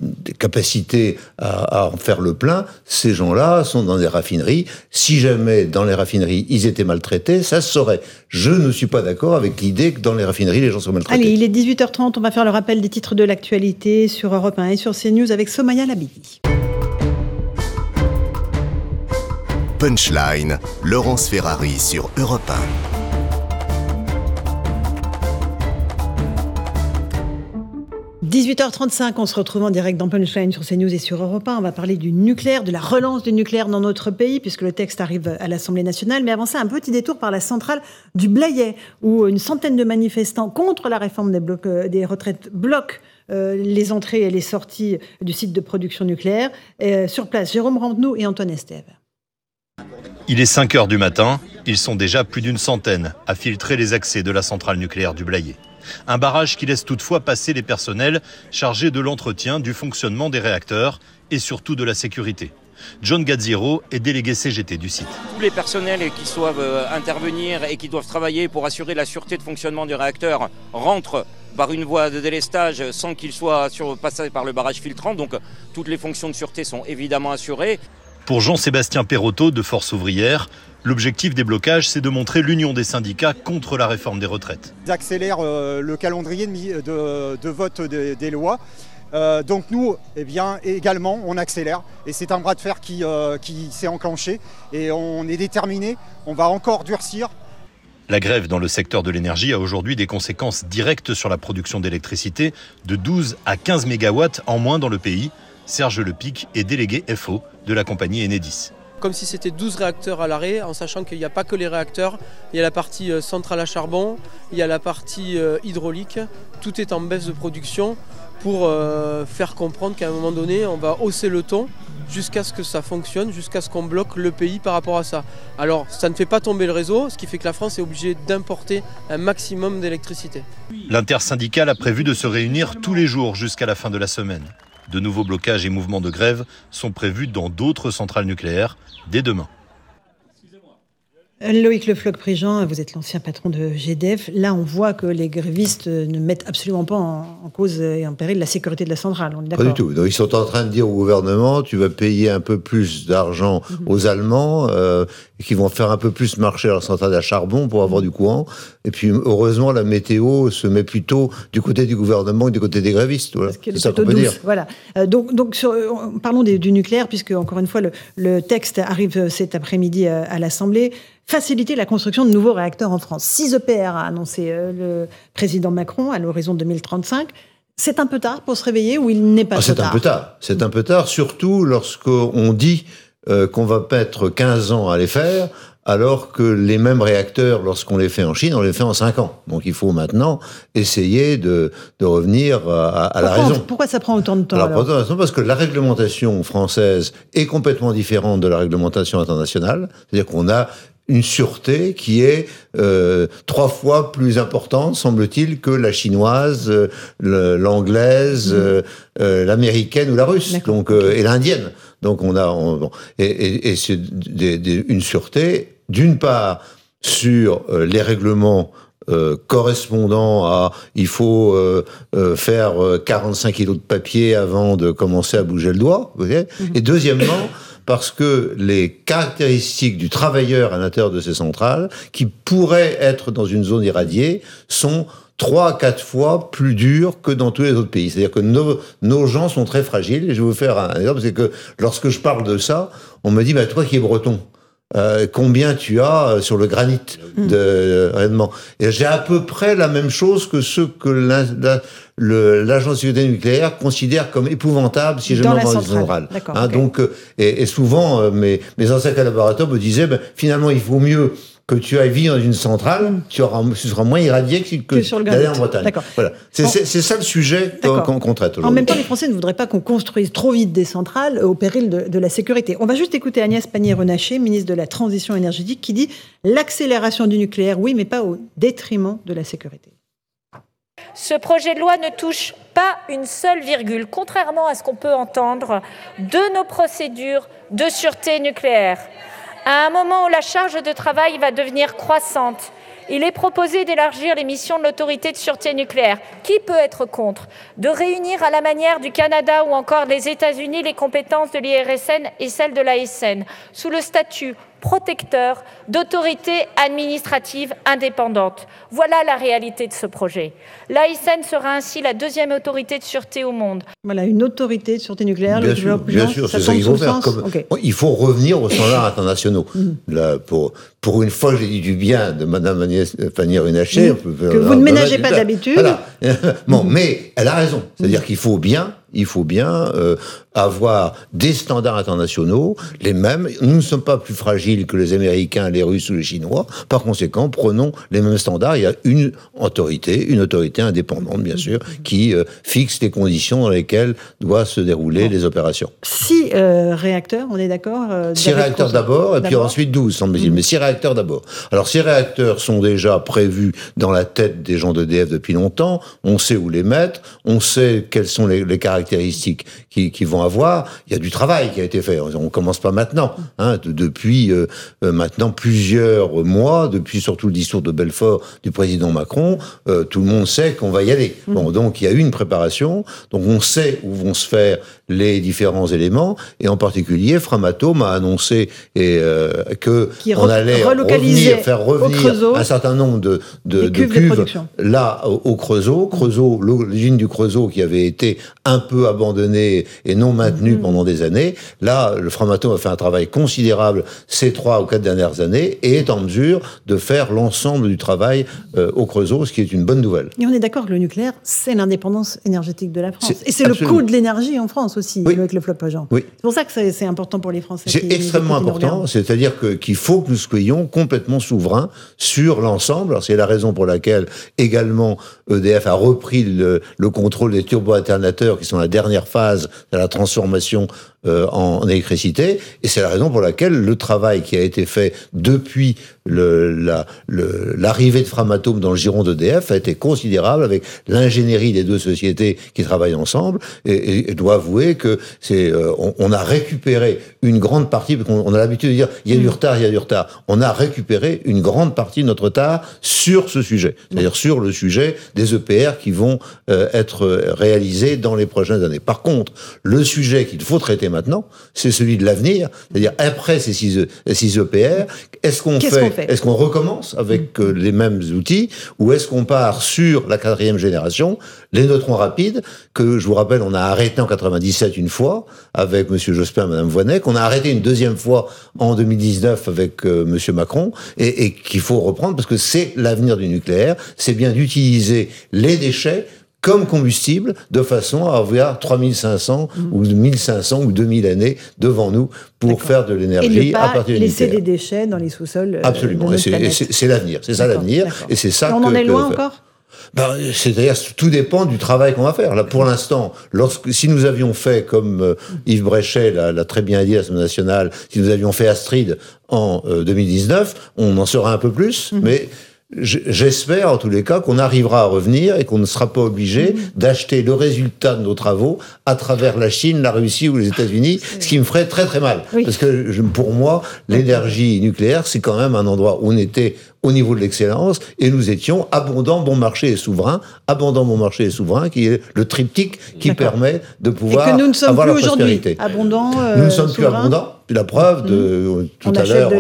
des capacités à, à, en faire le plein, ces gens-là sont dans des raffineries. Si jamais dans les raffineries ils étaient maltraités, ça se saurait. Je ne suis pas d'accord avec l'idée que dans les raffineries les gens sont maltraités. Allez, il est 18h30, on va faire le rappel des titres de l'actualité sur Europe 1 et sur CNews avec Somaya Labidi. Punchline, Laurence Ferrari sur Europe 1. 18h35, on se retrouve en direct dans Punchline sur CNews et sur Europe 1. On va parler du nucléaire, de la relance du nucléaire dans notre pays, puisque le texte arrive à l'Assemblée nationale. Mais avant ça, un petit détour par la centrale du Blayet, où une centaine de manifestants contre la réforme des, des retraites bloquent euh, les entrées et les sorties du site de production nucléaire. Euh, sur place, Jérôme Rampenou et Antoine Estève. Il est 5 heures du matin, ils sont déjà plus d'une centaine à filtrer les accès de la centrale nucléaire du Blayet. Un barrage qui laisse toutefois passer les personnels chargés de l'entretien, du fonctionnement des réacteurs et surtout de la sécurité. John Gadziro est délégué CGT du site. Tous les personnels qui doivent intervenir et qui doivent travailler pour assurer la sûreté de fonctionnement du réacteur rentrent par une voie de délestage sans qu'ils soient passés par le barrage filtrant. Donc toutes les fonctions de sûreté sont évidemment assurées. Pour Jean-Sébastien Perrotto de Force ouvrière, l'objectif des blocages, c'est de montrer l'union des syndicats contre la réforme des retraites. Ils accélèrent euh, le calendrier de, de, de vote des, des lois. Euh, donc nous, eh bien, également, on accélère. Et c'est un bras de fer qui, euh, qui s'est enclenché. Et on est déterminé. On va encore durcir. La grève dans le secteur de l'énergie a aujourd'hui des conséquences directes sur la production d'électricité de 12 à 15 mégawatts en moins dans le pays. Serge Lepic est délégué FO de la compagnie Enedis. Comme si c'était 12 réacteurs à l'arrêt, en sachant qu'il n'y a pas que les réacteurs, il y a la partie centrale à charbon, il y a la partie hydraulique, tout est en baisse de production pour faire comprendre qu'à un moment donné, on va hausser le ton jusqu'à ce que ça fonctionne, jusqu'à ce qu'on bloque le pays par rapport à ça. Alors, ça ne fait pas tomber le réseau, ce qui fait que la France est obligée d'importer un maximum d'électricité. L'intersyndicale a prévu de se réunir tous les jours jusqu'à la fin de la semaine. De nouveaux blocages et mouvements de grève sont prévus dans d'autres centrales nucléaires dès demain. Loïc Le Floch-Prigent, vous êtes l'ancien patron de GDF. Là, on voit que les grévistes ne mettent absolument pas en, cause et en péril la sécurité de la centrale. On est pas du tout. Donc, ils sont en train de dire au gouvernement tu vas payer un peu plus d'argent mmh. aux Allemands euh, qui vont faire un peu plus marcher leur centrale à charbon pour avoir du courant. Et puis, heureusement, la météo se met plutôt du côté du gouvernement que du côté des grévistes. Voilà. C'est ça qu'on peut dire. Voilà. Euh, donc, donc sur, parlons des, du nucléaire, puisque, encore une fois, le, le texte arrive cet après-midi à, à l'Assemblée faciliter la construction de nouveaux réacteurs en France. 6 EPR a annoncé le président Macron à l'horizon 2035. C'est un peu tard pour se réveiller ou il n'est pas ah, trop tard C'est un peu tard. C'est un peu tard, surtout lorsqu'on dit euh, qu'on va mettre 15 ans à les faire, alors que les mêmes réacteurs, lorsqu'on les fait en Chine, on les fait en 5 ans. Donc il faut maintenant essayer de, de revenir à, la raison. Pourquoi ça prend autant de temps alors, alors Parce que la réglementation française est complètement différente de la réglementation internationale. C'est-à-dire qu'on a une sûreté qui est euh, trois fois plus importante, semble-t-il, que la chinoise, euh, l'anglaise, mmh. euh, l'américaine ou la russe, donc et l'indienne. Donc on a on, et, et, et c'est une sûreté d'une part sur les règlements euh, correspondant à il faut euh, euh, faire 45 kilos de papier avant de commencer à bouger le doigt. Vous voyez mmh. Et deuxièmement, parce que les caractéristiques du travailleur à l'intérieur de ces centrales, qui pourraient être dans une zone irradiée, sont trois à quatre fois plus dures que dans tous les autres pays. C'est-à-dire que nos, nos gens sont très fragiles. Et je vais vous faire un exemple, c'est que lorsque je parle de ça, on me dit, bah, toi qui es breton, euh, combien tu as euh, sur le granit mm. de euh, Et j'ai à peu près la même chose que ce que l'agence de sécurité nucléaire considère comme épouvantable si je dans une centrale. Hein, donc, et, et souvent, mes, mes anciens collaborateurs me disaient, ben, finalement, il vaut mieux que tu ailles vivre dans une centrale, tu, auras, tu seras moins irradié que, que, d'aller en Bretagne. Voilà. C'est, ça le sujet qu'on, traite aujourd'hui. En même temps, les Français ne voudraient pas qu'on construise trop vite des centrales au péril de, de la sécurité. On va juste écouter Agnès Pannier-Runacher, ministre de la Transition énergétique, qui dit l'accélération du nucléaire, oui, mais pas au détriment de la sécurité. Ce projet de loi ne touche pas une seule virgule, contrairement à ce qu'on peut entendre, de nos procédures de sûreté nucléaire. À un moment où la charge de travail va devenir croissante, il est proposé d'élargir les missions de l'autorité de sûreté nucléaire. Qui peut être contre? De réunir à la manière du Canada ou encore des États-Unis les compétences de l'IRSN et celles de l'ASN sous le statut protecteur d'autorité administrative indépendante. Voilà la réalité de ce projet. L'ASN sera ainsi la deuxième autorité de sûreté au monde. Voilà, une autorité de sûreté nucléaire. Bien sûr, bien sûr c'est ça qu'il faut faire. Il faut revenir aux standards internationaux. Mm. Là, pour, pour une fois, j'ai dit du bien de Mme Agnès Pannier-Runacher. Mm. Que vous ne ménagez pas d'habitude. Voilà. bon, mais elle a raison. C'est-à-dire qu'il faut bien il faut bien euh, avoir des standards internationaux, les mêmes. Nous ne sommes pas plus fragiles que les Américains, les Russes ou les Chinois. Par conséquent, prenons les mêmes standards. Il y a une autorité, une autorité indépendante, bien sûr, qui euh, fixe les conditions dans lesquelles doivent se dérouler les opérations. Six euh, réacteurs, on est d'accord Six réacteurs d'abord, et puis ensuite douze, semble-t-il. Mais six réacteurs d'abord. Alors, six réacteurs sont déjà prévus dans la tête des gens d'EDF depuis longtemps. On sait où les mettre. On sait quels sont les, les caractéristiques caractéristiques qui, vont avoir, il y a du travail qui a été fait. On commence pas maintenant. Hein, depuis euh, euh, maintenant plusieurs mois, depuis surtout le discours de Belfort du président Macron, euh, tout le monde sait qu'on va y aller. Mmh. Bon, donc il y a eu une préparation. Donc on sait où vont se faire les différents éléments, et en particulier, Framatome a annoncé et, que on allait revenir, faire revenir un certain nombre de, de, cuves, là au, Creusot. Creusot, l'usine du Creusot qui avait été un peu abandonnée et non maintenue mm-hmm. pendant des années. Là, le Framatome a fait un travail considérable ces trois ou quatre dernières années et est en mesure de faire l'ensemble du travail euh, au Creusot, ce qui est une bonne nouvelle. Et on est d'accord que le nucléaire, c'est l'indépendance énergétique de la France. Et c'est le coût de l'énergie en France aussi, avec le flop agent. Oui. C'est pour ça que c'est important pour les Français. C'est extrêmement important, c'est-à-dire qu'il faut que nous soyons complètement souverains sur l'ensemble. C'est la raison pour laquelle également EDF a repris le, le contrôle des turbo-alternateurs qui sont la dernière phase de la transformation euh, en électricité. Et c'est la raison pour laquelle le travail qui a été fait depuis l'arrivée le, de Framatome dans le giron d'EDF a été considérable avec l'ingénierie des deux sociétés qui travaillent ensemble. Et, et, dois avouer que c'est, euh, on, a récupéré une grande partie, parce qu'on a l'habitude de dire il y a du retard, il y a du retard. On a récupéré une grande partie de notre retard sur ce sujet, c'est-à-dire sur le sujet des EPR qui vont euh, être réalisés dans les prochaines années. Par contre, le sujet qu'il faut traiter maintenant, c'est celui de l'avenir, c'est-à-dire après ces 6 EPR, est-ce qu'on fait, est-ce qu'on recommence avec euh, les mêmes outils ou est-ce qu'on part sur la quatrième génération, les neutrons rapides, que je vous rappelle, on a arrêté en 97 une fois avec Monsieur Jospin et Madame Voinet, qu'on a arrêté une deuxième fois en 2019 avec euh, Monsieur Macron et, et qu'il faut reprendre parce que c'est l'avenir du nucléaire, c'est bien d'utiliser les déchets comme combustible de façon à avoir 3500 mmh. ou 1500 ou 2000 années devant nous pour faire de l'énergie à partir du laisser des déchets dans les sous-sols. Euh, Absolument, c'est l'avenir, c'est ça l'avenir, et c'est ça. on en est loin encore? Ben, C'est-à-dire, tout dépend du travail qu'on va faire. Là, pour l'instant, lorsque, si nous avions fait, comme euh, Yves Bréchet l'a très bien dit à l'Assemblée nationale, si nous avions fait Astrid en 2019, euh, on en sera un peu plus, mmh. mais J'espère en tous les cas qu'on arrivera à revenir et qu'on ne sera pas obligé mmh. d'acheter le résultat de nos travaux à travers la Chine, la Russie ou les États-Unis, ce qui me ferait très très mal. Parce que pour moi, l'énergie nucléaire, c'est quand même un endroit où on était au niveau de l'excellence et nous étions abondant, bon marché et souverain, abondant, bon marché et souverain, qui est le triptyque qui permet de pouvoir et que nous ne sommes avoir plus la prospérité. Abondant, nous ne sommes plus abondants la preuve, de, euh, tout à l'heure,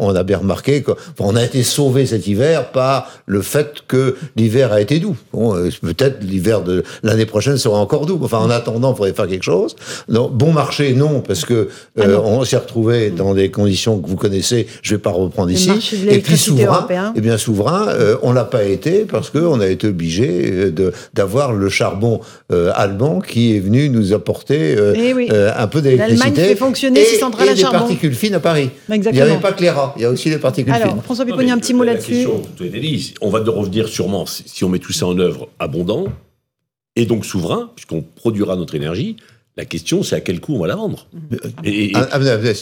on, a bien remarqué qu'on a été sauvé cet hiver par le fait que l'hiver a été doux. Bon, euh, Peut-être l'hiver de l'année prochaine sera encore doux. Enfin, en attendant, il faudrait faire quelque chose. Bon marché, non, parce que euh, on s'est retrouvé dans des conditions que vous connaissez. Je vais pas reprendre ici. Et puis souverain, et eh bien souverain, on l'a pas été parce qu'on a été obligé d'avoir le charbon allemand qui est venu nous apporter un peu d'électricité. Sandra et Lacharbon. des particules fines à Paris. Il n'y avait pas que les il y a aussi des particules Alors, fines. François Pipponi, un petit mot là-dessus. On va revenir sûrement, si on met tout ça en œuvre abondant, et donc souverain, puisqu'on produira notre énergie, la question, c'est à quel coût on va la vendre. Mm-hmm. Ah, ah,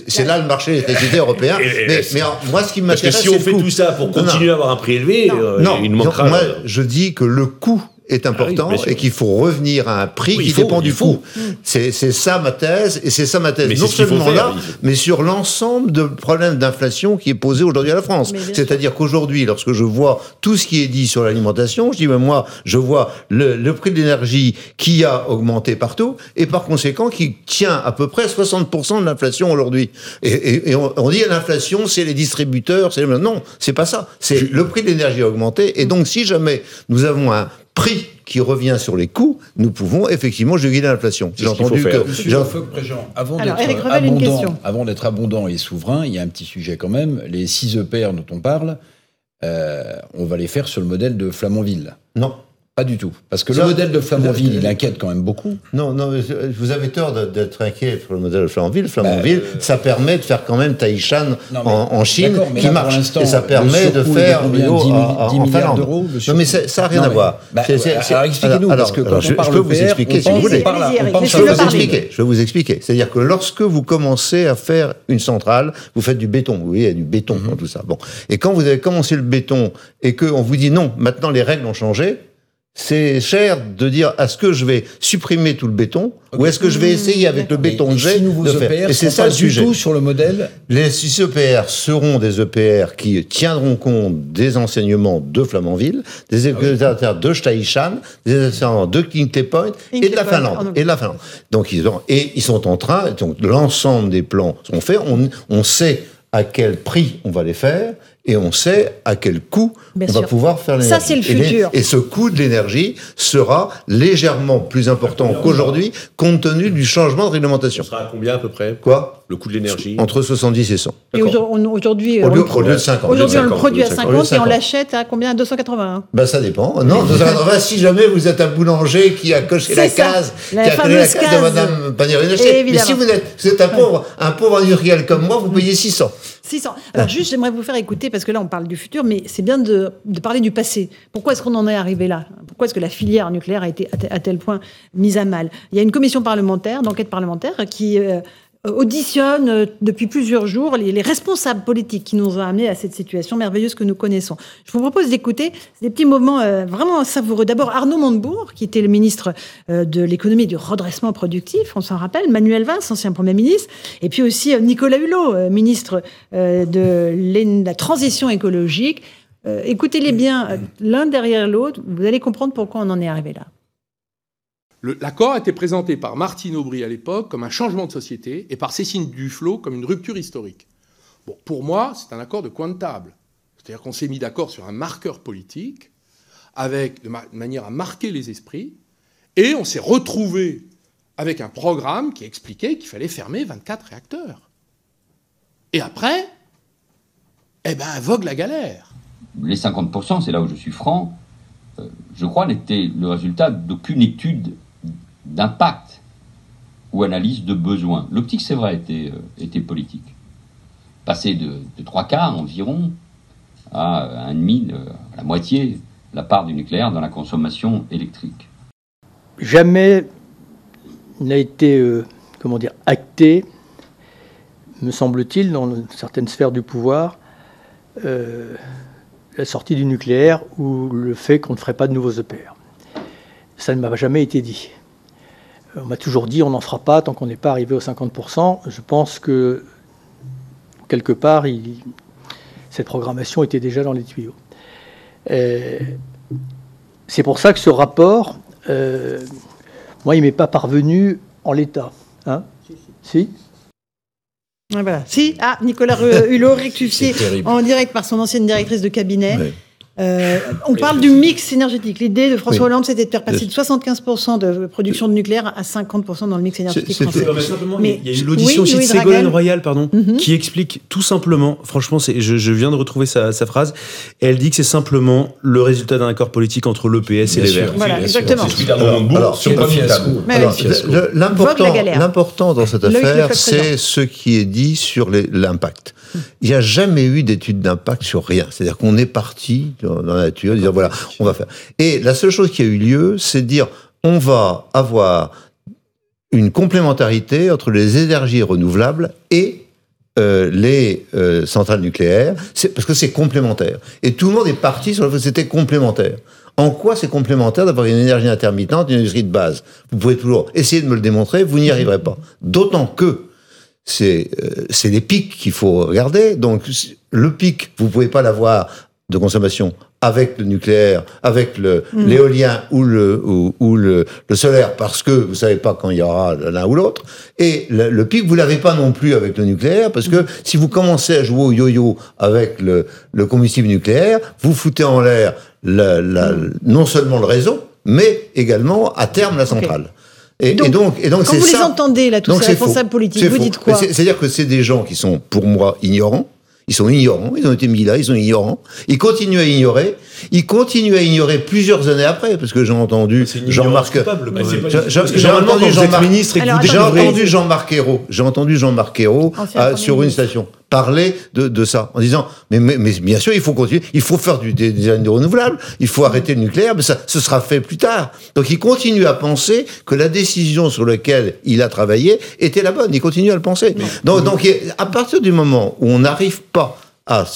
c'est là le marché des l'électricité européen. mais, mais moi, ce qui m'intéresse, c'est si on fait tout ça pour continuer à avoir un prix élevé, euh, il manquera. Moi, euh, je dis que le coût est important ah et qu'il faut revenir à un prix qui dépend du coût. C'est ça ma thèse, et c'est ça ma thèse. non seulement là, mais sur l'ensemble de problèmes d'inflation qui est posé aujourd'hui à la France. C'est-à-dire qu'aujourd'hui, lorsque je vois tout ce qui est dit sur l'alimentation, je dis, ben moi, je vois le, prix de l'énergie qui a augmenté partout, et par conséquent qui tient à peu près 60% de l'inflation aujourd'hui. Et, on, on, dit l'inflation, c'est les distributeurs, c'est non, c'est pas ça. C'est le prix de l'énergie a augmenté, et donc si jamais nous avons un prix qui revient sur les coûts, nous pouvons effectivement juguler l'inflation. J'ai entendu que... Jean... avant d'être abondant, avant d'être abondant et souverain, il y a un petit sujet quand même. Les 6 EPR dont on parle, euh, on va les faire sur le modèle de Flamanville. Non. Pas du tout. Parce que le modèle de Flamanville, il inquiète quand même beaucoup. Non, non, vous avez tort d'être inquiet pour le modèle de Flamanville. Flamanville, bah, euh, ça permet de faire quand même Taishan en, Chine, qui marche. Et ça permet de faire 10, 10 milliards d'euros. Non, mais ça n'a rien à voir. Bah, alors expliquez-nous, parce que quand je, on parle peux vous expliquer si vous voulez. Je vais vous expliquer. Je vais vous expliquer. C'est-à-dire que lorsque vous commencez à faire une centrale, vous faites du béton. Vous voyez, il y a du béton dans tout ça. Bon. Et quand vous avez commencé le béton et qu'on vous dit non, maintenant les règles ont changé, c'est cher de dire est-ce que je vais supprimer tout le béton ou est-ce que je vais essayer avec le béton que j'ai de faire Et c'est ça le sujet. Tout sur le modèle. Les 6 EPR seront des EPR qui tiendront compte des enseignements de Flamanville, des EPR ah de Staishan, des enseignements de Kingsley Point et de la Finlande. Et de la Finlande. Donc ils ont, et ils sont en train. Donc l'ensemble des plans sont faits. On, on sait à quel prix on va les faire et on sait à quel coût on va pouvoir faire l'énergie. Ça, c'est le futur. Et, ce coût de l'énergie sera légèrement plus important qu'aujourd'hui, compte tenu du changement de réglementation. Ça sera à combien à peu près? Quoi? Le coût de l'énergie. Entre 70 et 100. Et aujourd'hui, au lieu, de 50. Aujourd'hui, on le produit à 50 et on l'achète à combien? À 280 Ben, ça dépend. Non, 280, si jamais vous êtes un boulanger qui a coché la case, qui a coché la case de Mme pannier Mais si vous êtes, vous êtes un pauvre, un pauvre industriel comme moi, vous payez 600. 600. Alors, juste, j'aimerais vous faire écouter, parce que là, on parle du futur, mais c'est bien de, parler du passé. Pourquoi est-ce qu'on en est arrivé là? Pourquoi est-ce que la filière nucléaire a été à tel point mise à mal? Il y a une commission parlementaire, d'enquête parlementaire, qui euh, auditionne euh, depuis plusieurs jours les, responsables politiques qui nous ont amenés à cette situation merveilleuse que nous connaissons. Je vous propose d'écouter des petits moments euh, vraiment savoureux. D'abord Arnaud Montebourg, qui était le ministre euh, de l'économie et du redressement productif, on s'en rappelle, Manuel Valls, ancien Premier ministre, et puis aussi Nicolas Hulot, ministre de la transition écologique. Écoutez-les bien l'un derrière l'autre, vous allez comprendre pourquoi on en est arrivé là. L'accord a été présenté par Martine Aubry à l'époque comme un changement de société et par Cécile Duflot comme une rupture historique. Bon, pour moi, c'est un accord de coin de table. C'est-à-dire qu'on s'est mis d'accord sur un marqueur politique, avec, de, manière à marquer les esprits, et on s'est retrouvé avec un programme qui expliquait qu'il fallait fermer 24 réacteurs. Et après, eh ben, vogue la galère. Les 50%, c'est là où je suis franc, euh, je crois, n'étaient le résultat d'aucune étude d'impact ou analyse de besoin. L'optique, c'est vrai, était, euh, politique. Passer de, trois quarts environ à un demi, à la moitié, la part du nucléaire dans la consommation électrique. Jamais n'a été, euh, comment dire, acté, me semble-t-il, dans certaines sphères du pouvoir, euh, la sortie du nucléaire ou le fait qu'on ne ferait pas de nouveaux EPR. Ça ne m'a jamais été dit. On m'a toujours dit on n'en fera pas tant qu'on n'est pas arrivé aux 50%. Je pense que quelque part, cette programmation était déjà dans les tuyaux. Euh, c'est pour ça que ce rapport, euh, moi, il ne m'est pas parvenu en l'état. Hein si Voilà. Si, ah, Nicolas Hulot rectifié en direct par son ancienne directrice de cabinet. Euh, on parle du mix énergétique. L'idée de François Hollande, c'était de faire passer de 75% de production de nucléaire à 50% dans le mix énergétique français. Mais il y a eu l'audition aussi de Ségolène Royal, pardon, mhm. qui explique tout simplement, franchement, je, je, viens de retrouver sa, sa, phrase, elle dit que c'est simplement le résultat d'un accord politique entre l'EPS et les Verts. Voilà, exactement. L'important dans cette affaire, c'est ce qui est dit sur l'impact. Il n'y a jamais eu d'étude d'impact sur rien. C'est-à-dire qu'on est parti dans la nature, dire voilà, on va faire. Et la seule chose qui a eu lieu, c'est de dire on va avoir une complémentarité entre les énergies renouvelables et euh, les euh, centrales nucléaires, parce que c'est complémentaire. Et tout le monde est parti sur le fait que c'était complémentaire. En quoi c'est complémentaire d'avoir une énergie intermittente, une énergie de base? Vous pouvez toujours essayer de me le démontrer, vous n'y arriverez pas. D'autant que c'est euh, c'est les pics qu'il faut regarder. Donc le pic, vous pouvez pas l'avoir de consommation avec le nucléaire, avec le mm. l'éolien ou le ou, le, le, solaire parce que vous savez pas quand il y aura l'un ou l'autre. Et le, pic, vous l'avez pas non plus avec le nucléaire parce que mm. si vous commencez à jouer au yo-yo avec le, le combustible nucléaire, vous foutez en l'air la, la, mm. non seulement le réseau, mais également à terme la centrale. Et donc, et donc, quand vous les entendez, là, tous ces responsables politiques, vous dites quoi C'est-à-dire que c'est des gens qui sont, pour moi, ignorants. Ils sont ignorants, ils ont été mis là, ils sont ignorants. Ils continuent à ignorer. Ils continuent à ignorer plusieurs années après, parce que j'ai entendu Jean-Marc. J'ai entendu Jean-Marc. J'ai entendu Jean-Marc Ayrault. J'ai entendu Jean-Marc Ayrault sur une station parler de, de ça en disant mais, mais, mais, bien sûr il faut continuer, il faut faire du, des, énergies renouvelables, il faut arrêter le nucléaire, mais ça ce sera fait plus tard. Donc il continue à penser que la décision sur laquelle il a travaillé était la bonne. Il continue à le penser. Donc, donc à partir du moment où on n'arrive pas à,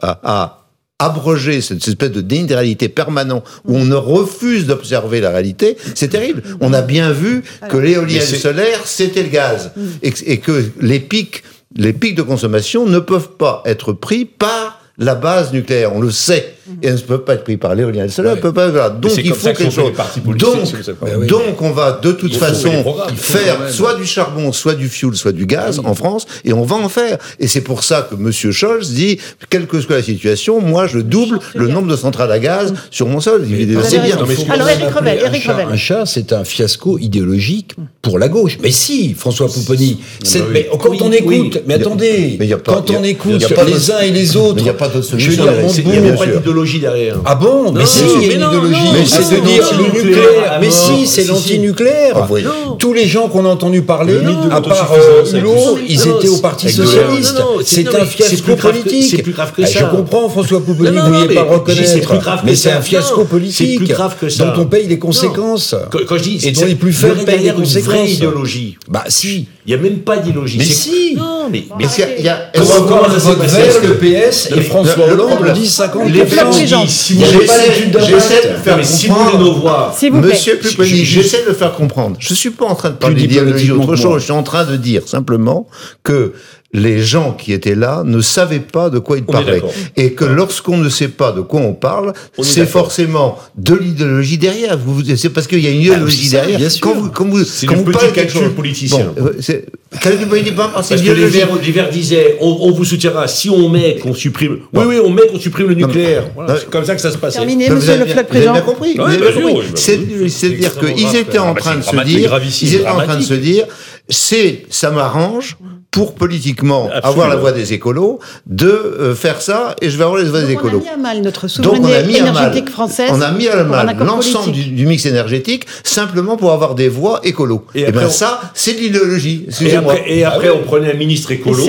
à, à abroger cette espèce de déni de réalité permanent où on ne refuse d'observer la réalité, c'est terrible. On a bien vu que l'éolien solaire, c'était le gaz. Mm. Et, et, que les pics les pics de consommation ne peuvent pas être pris par la base nucléaire. On le sait. Et elle ne peut pas être prise par l'éolien et le peut pas. Donc il faut quelque chose. Donc, donc on va de toute façon faire soit du charbon, soit du fioul, soit du gaz en France, et on va en faire. Et c'est pour ça que M. Scholz dit, quelle que soit la situation, moi je double le nombre de centrales à gaz sur mon sol. C'est bien. Alors Eric Revel, Eric Revel. Un chat, c'est un fiasco idéologique pour la gauche. Mais si, François Pouponi, mais quand on écoute, mais attendez, quand on écoute les uns et les autres, il n'y a d'idéologie derrière. Ah bon Mais si, il y a une idéologie. C'est de dire le nucléaire. Mais si, c'est l'antinucléaire. Ah, Tous les gens qu'on a entendu parler, à part Hulot, euh, ils étaient au Parti Socialiste. C'est un fiasco politique. C'est plus grave que ça. Je comprends, François Pouponi, vous vouliez pas reconnaître. Mais c'est un fiasco politique dont on paye les conséquences. Quand je dis, et dont les plus faibles payent les conséquences. vraie idéologie. Bah si. Il n'y a même pas d'idéologie. Mais si. Non, mais il y a comment vert, le PS et François Hollande le disent 50 Les J'essaie de faire comprendre nos voix. Monsieur Pupponi, j'essaie de le faire comprendre. Je suis pas en train de parler d'idéologie ou autre chose. Je suis en train de dire simplement que les gens qui étaient là ne savaient pas de quoi ils parlaient. Et que lorsqu'on ne sait pas de quoi on parle, c'est forcément de l'idéologie derrière. C'est parce qu'il y a une idéologie ah, derrière. Quand vous, quand vous, quand vous parlez quelque chose, politicien. Bon, c'est parce que les Verts, les Verts disaient, on, vous soutiendra si on met qu'on supprime. Oui, oui, on met qu'on supprime le nucléaire. c'est comme ça que ça se passait. Terminé, monsieur le flag président. Vous avez bien compris. C'est-à-dire qu'ils étaient en train de se dire, ils étaient en train de se dire, c'est, ça m'arrange pour politiquement avoir la voix des écolos, de euh, faire ça, et je vais avoir les voix des écolos. On a mis à mal notre souveraineté énergétique française. On a mis à mal l'ensemble du, mix énergétique simplement pour avoir des voix écolos. Et, et bien ça, c'est de l'idéologie. Et après, et après on prenait un ministre écolo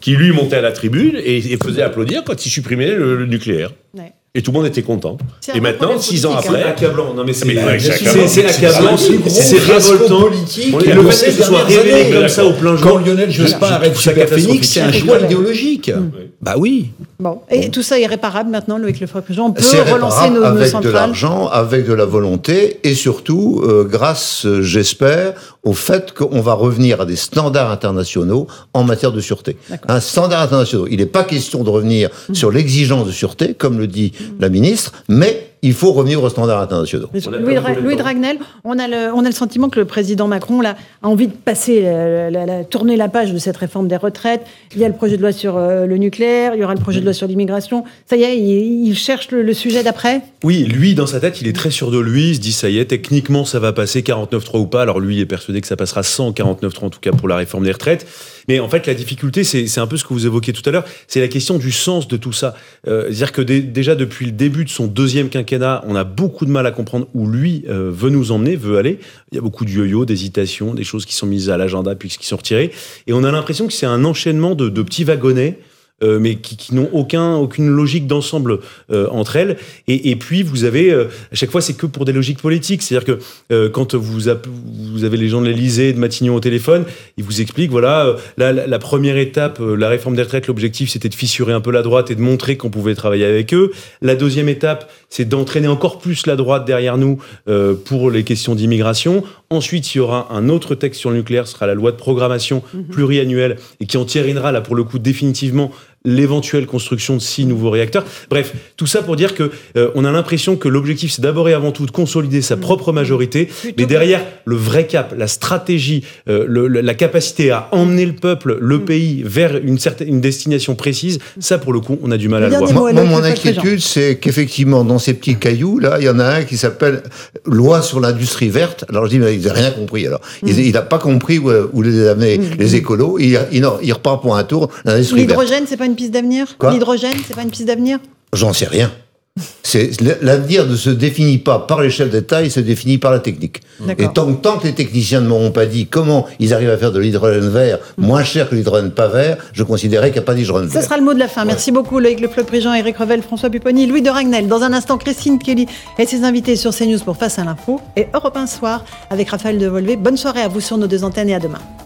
qui lui montait à la tribune et, faisait applaudir quand il supprimait le, nucléaire. Et tout le monde était content. Et maintenant, six ans après. C'est accablant. Non, mais c'est accablant. C'est révoltant. Et le fait que ce soit révélé comme ça au plein jour. Quand Lionel Jospin arrête Super Phoenix, c'est un choix idéologique. Bah oui. Bon. Et tout ça est réparable maintenant, Loïc Le On peut relancer nos, avec de l'argent, avec de la volonté, et surtout, euh, grâce, j'espère, au fait qu'on va revenir à des standards internationaux en matière de sûreté. Un standard international. Il n'est pas question de revenir mmh. sur l'exigence de sûreté, comme le dit la ministre, mais il faut revenir aux standards internationaux. Louis, Dragnel, on a, le, on a le sentiment que le président Macron là, a envie de passer, la, tourner la page de cette réforme des retraites. Il y a le projet de loi sur euh, le nucléaire, il y aura le projet de loi sur l'immigration. Ça y est, il, cherche le, sujet d'après? Oui, lui, dans sa tête, il est très sûr de lui. Il se dit, ça y est, techniquement, ça va passer 49.3 ou pas. Alors lui, il est persuadé que ça passera 149.3 en tout cas pour la réforme des retraites. Mais en fait, la difficulté, c'est un peu ce que vous évoquiez tout à l'heure, c'est la question du sens de tout ça. Euh, c'est-à-dire que déjà depuis le début de son deuxième quinquennat, on a beaucoup de mal à comprendre où lui euh, veut nous emmener, veut aller. Il y a beaucoup de yo-yo, d'hésitation, des choses qui sont mises à l'agenda puis qui sont retirées. Et on a l'impression que c'est un enchaînement de, de petits wagonnets euh, mais qui, qui n'ont aucun, aucune logique d'ensemble euh, entre elles. Et, et, puis, vous avez, euh, à chaque fois, c'est que pour des logiques politiques. C'est-à-dire que quand vous, vous avez les gens de l'Élysée, de Matignon au téléphone, ils vous expliquent, voilà, la, la, première étape, la réforme des retraites, l'objectif, c'était de fissurer un peu la droite et de montrer qu'on pouvait travailler avec eux. La deuxième étape, c'est d'entraîner encore plus la droite derrière nous pour les questions d'immigration. Ensuite, il y aura un autre texte sur le nucléaire, ce sera la loi de programmation mhm. pluriannuelle, et qui entérinera, là, pour le coup, définitivement l'éventuelle construction de six nouveaux réacteurs. Bref, tout ça pour dire que euh, on a l'impression que l'objectif c'est d'abord et avant tout de consolider sa propre majorité, mais derrière le vrai cap, la stratégie, euh, le, la capacité à emmener le peuple, le mm. pays vers une certaine une destination précise, ça pour le coup on a du mal à le voir. Moi, mon inquiétude c'est qu'effectivement dans ces petits cailloux là, il y en a un qui s'appelle loi sur l'industrie verte. Alors je dis mais il n'a rien compris alors. Mm. Il n'a pas compris où, les amener mm. les écolos. Il, il, il, repart pour un tour. L'hydrogène c'est pas une une piste d'avenir L'hydrogène, c'est pas une piste d'avenir J'en sais rien. L'avenir ne se définit pas par les chefs d'État, il se définit par la technique. Et tant, tant, que les techniciens ne m'auront pas dit comment ils arrivent à faire de l'hydrogène vert moins cher que l'hydrogène pas vert, je considérerais qu'il n'y a pas d'hydrogène vert. Ce sera le mot de la fin. Merci beaucoup Loïc Le Prigent, Eric Revel, François Pupponi, Louis de Ragnel. Dans un instant, Christine Kelly et ses invités sur CNews pour Face à l'info et Europe 1 Soir avec Raphaël Devolvé. Bonne soirée à vous sur nos deux antennes et à demain.